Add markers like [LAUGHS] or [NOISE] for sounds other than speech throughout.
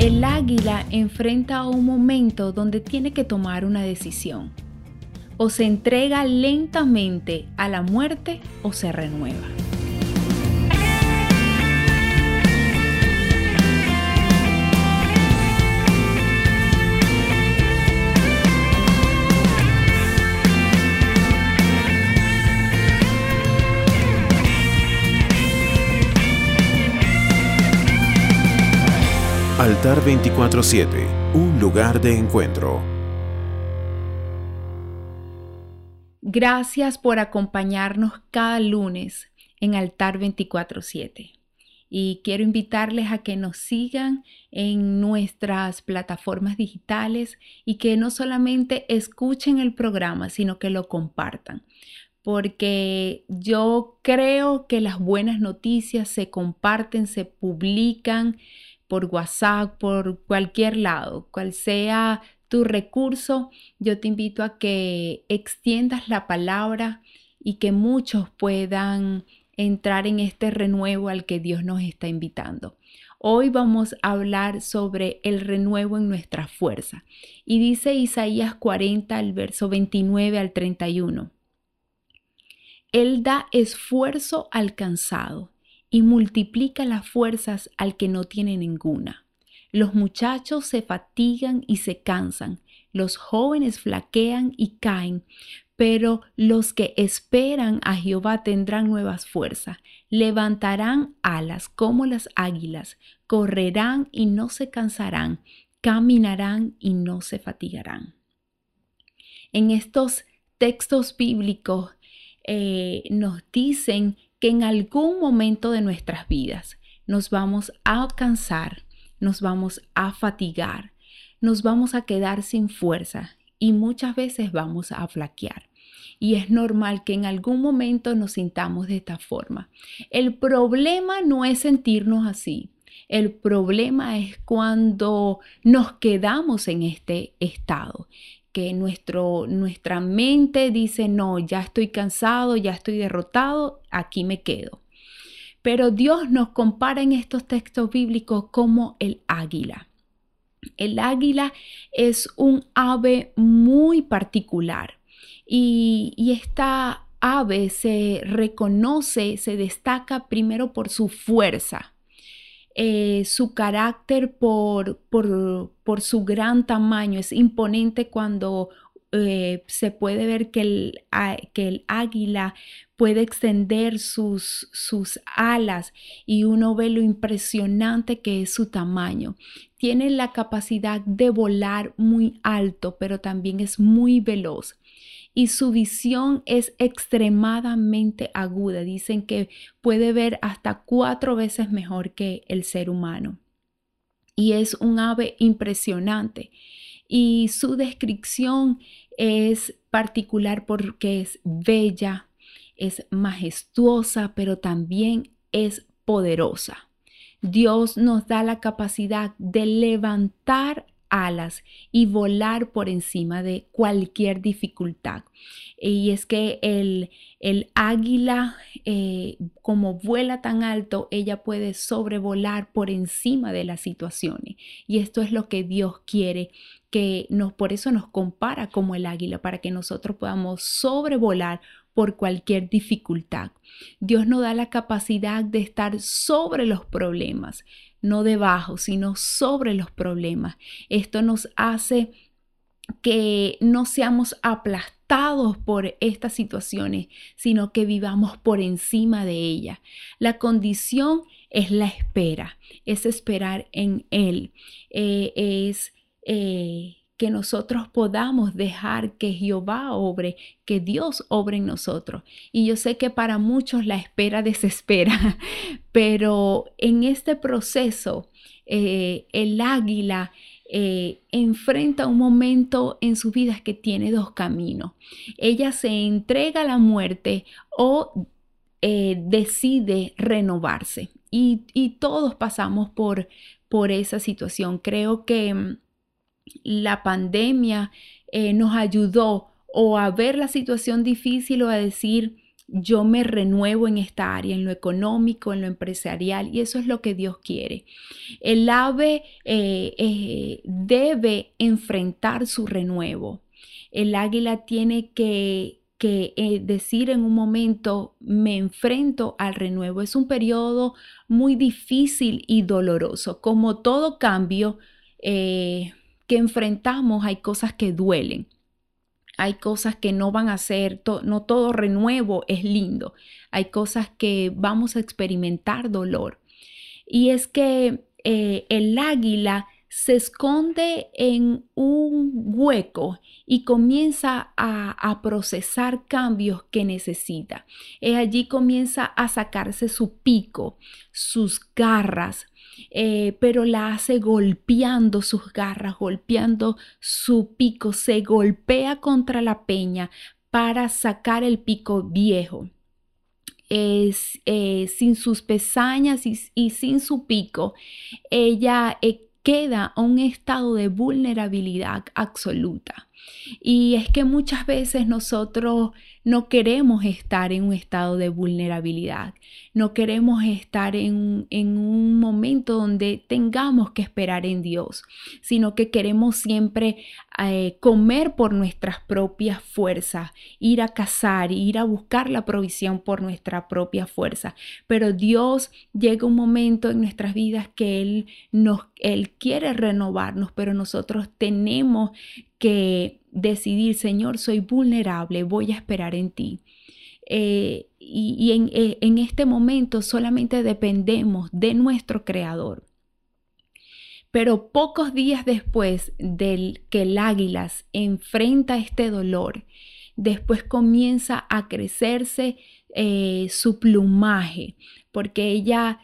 El águila enfrenta un momento donde tiene que tomar una decisión. O se entrega lentamente a la muerte o se renueva. Altar 24-7, un lugar de encuentro. Gracias por acompañarnos cada lunes en Altar 24-7. Y quiero invitarles a que nos sigan en nuestras plataformas digitales y que no solamente escuchen el programa, sino que lo compartan porque yo creo que las buenas noticias se comparten, se publican por WhatsApp, por cualquier lado, cual sea tu recurso, yo te invito a que extiendas la palabra y que muchos puedan entrar en este renuevo al que Dios nos está invitando. Hoy vamos a hablar sobre el renuevo en nuestra fuerza. Y dice Isaías 40, el verso 29 al 31. Él da esfuerzo alcanzado y multiplica las fuerzas al que no tiene ninguna. Los muchachos se fatigan y se cansan, los jóvenes flaquean y caen, pero los que esperan a Jehová tendrán nuevas fuerzas, levantarán alas como las águilas, correrán y no se cansarán, caminarán y no se fatigarán. En estos textos bíblicos eh, nos dicen que en algún momento de nuestras vidas nos vamos a cansar, nos vamos a fatigar, nos vamos a quedar sin fuerza y muchas veces vamos a flaquear. Y es normal que en algún momento nos sintamos de esta forma. El problema no es sentirnos así. El problema es cuando nos quedamos en este estado que nuestro, nuestra mente dice, no, ya estoy cansado, ya estoy derrotado, aquí me quedo. Pero Dios nos compara en estos textos bíblicos como el águila. El águila es un ave muy particular y, y esta ave se reconoce, se destaca primero por su fuerza. Eh, su carácter por, por, su gran tamaño. Es imponente cuando eh, se puede ver que el, que el, águila puede extender sus, sus alas y uno ve lo impresionante que es su tamaño. Tiene la capacidad de volar muy alto, pero también es muy veloz y su visión es extremadamente aguda. Dicen que puede ver hasta cuatro veces mejor que el ser humano. Y es un ave impresionante. Y su descripción es particular porque es bella, es majestuosa, pero también es poderosa. Dios nos da la capacidad de levantar alas y volar por encima de cualquier dificultad. Y es que el, el águila, eh, como vuela tan alto, ella puede sobrevolar por encima de las situaciones. Y esto es lo que Dios quiere que nos, por eso nos compara como el águila, para que nosotros podamos sobrevolar por cualquier dificultad. Dios nos da la capacidad de estar sobre los problemas, no debajo, sino sobre los problemas. Esto nos hace que no seamos aplastados por estas situaciones, sino que vivamos por encima de ellas. La condición es la espera, es esperar en Él, eh, es eh, que nosotros podamos dejar que Jehová obre, que Dios obre en nosotros. Y yo sé que para muchos la espera [LAUGHS] desespera, pero en este proceso eh, el águila eh, enfrenta un momento en su vida que tiene dos caminos. Ella se entrega a la muerte o eh, decide renovarse. Y, y, todos pasamos por, por esa situación. Creo que mm, la pandemia eh, nos ayudó o a ver la situación difícil o a decir, yo me renuevo en esta área, en lo económico, en lo empresarial, y eso es lo que Dios quiere. El ave eh, eh, debe enfrentar su renuevo. El águila tiene que, decir en un momento, me enfrento al renuevo. Es un periodo muy difícil y doloroso. Como todo cambio, que enfrentamos hay cosas que duelen. Hay cosas que no van a ser, no todo renuevo es lindo. Hay cosas que vamos a experimentar dolor. Y es que eh, el águila se esconde en un hueco y comienza a, procesar cambios que necesita. Es allí comienza a sacarse su pico, sus garras, eh, pero la hace golpeando sus garras, golpeando su pico, se golpea contra la peña para sacar el pico viejo. Es, eh, sin sus pesañas y, sin su pico, ella eh, queda a un estado de vulnerabilidad absoluta. Y es que muchas veces nosotros no queremos estar en un estado de vulnerabilidad, no queremos estar en, un momento donde tengamos que esperar en Dios, sino que queremos siempre eh, comer por nuestras propias fuerzas, ir a cazar, ir a buscar la provisión por nuestra propia fuerza. Pero Dios llega un momento en nuestras vidas que Él nos, Él quiere renovarnos, pero nosotros tenemos que decidir, Señor, soy vulnerable, voy a esperar en ti. Eh, y, en, eh, en este momento solamente dependemos de nuestro Creador. Pero pocos días después del que el águila enfrenta este dolor, después comienza a crecerse eh, su plumaje, porque ella,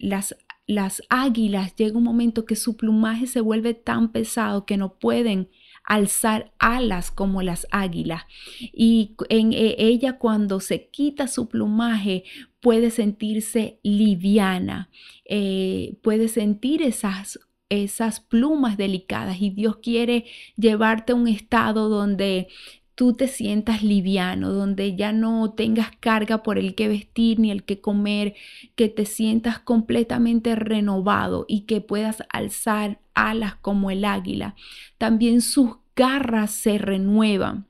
las las águilas llega un momento que su plumaje se vuelve tan pesado que no pueden alzar alas como las águilas. Y en e, ella cuando se quita su plumaje puede sentirse liviana, eh, puede sentir esas esas plumas delicadas y Dios quiere llevarte a un estado donde tú te sientas liviano, donde ya no tengas carga por el que vestir ni el que comer, que te sientas completamente renovado y que puedas alzar alas como el águila. También sus garras se renuevan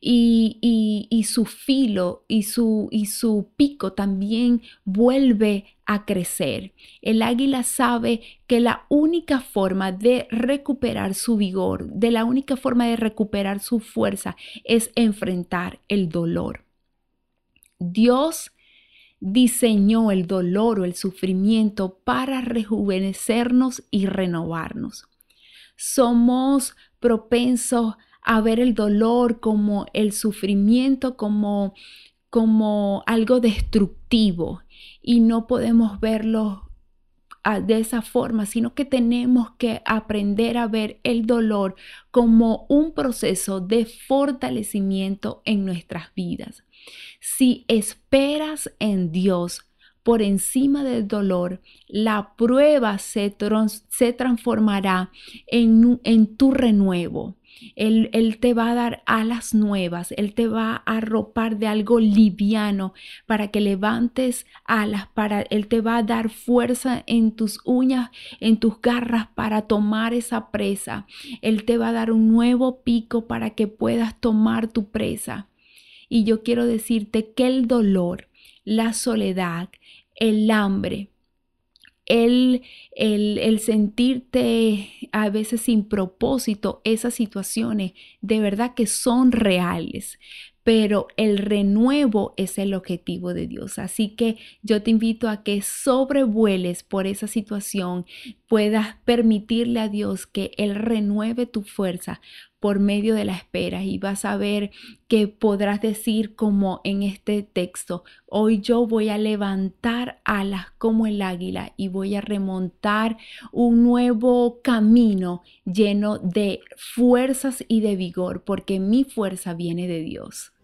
y, su filo y su, y su pico también vuelve a crecer. El águila sabe que la única forma de recuperar su vigor, de la única forma de recuperar su fuerza es enfrentar el dolor. Dios diseñó el dolor o el sufrimiento para rejuvenecernos y renovarnos. Somos propensos a ver el dolor como el sufrimiento, como, como algo destructivo y no podemos verlo ah, de esa forma, sino que tenemos que aprender a ver el dolor como un proceso de fortalecimiento en nuestras vidas. Si esperas en Dios, por encima del dolor, la prueba se, se transformará en, en tu renuevo. Él, te va a dar alas nuevas, Él te va a arropar de algo liviano para que levantes alas, para Él te va a dar fuerza en tus uñas, en tus garras para tomar esa presa. Él te va a dar un nuevo pico para que puedas tomar tu presa. Y yo quiero decirte que el dolor, la soledad, el hambre, el, el, sentirte a veces sin propósito, esas situaciones de verdad que son reales. pero el renuevo es el objetivo de Dios. Así que yo te invito a que sobrevueles por esa situación, puedas permitirle a Dios que Él renueve tu fuerza por medio de la espera y vas a ver que podrás decir como en este texto, hoy yo voy a levantar alas como el águila y voy a remontar un nuevo camino lleno de fuerzas y de vigor, porque mi fuerza viene de Dios.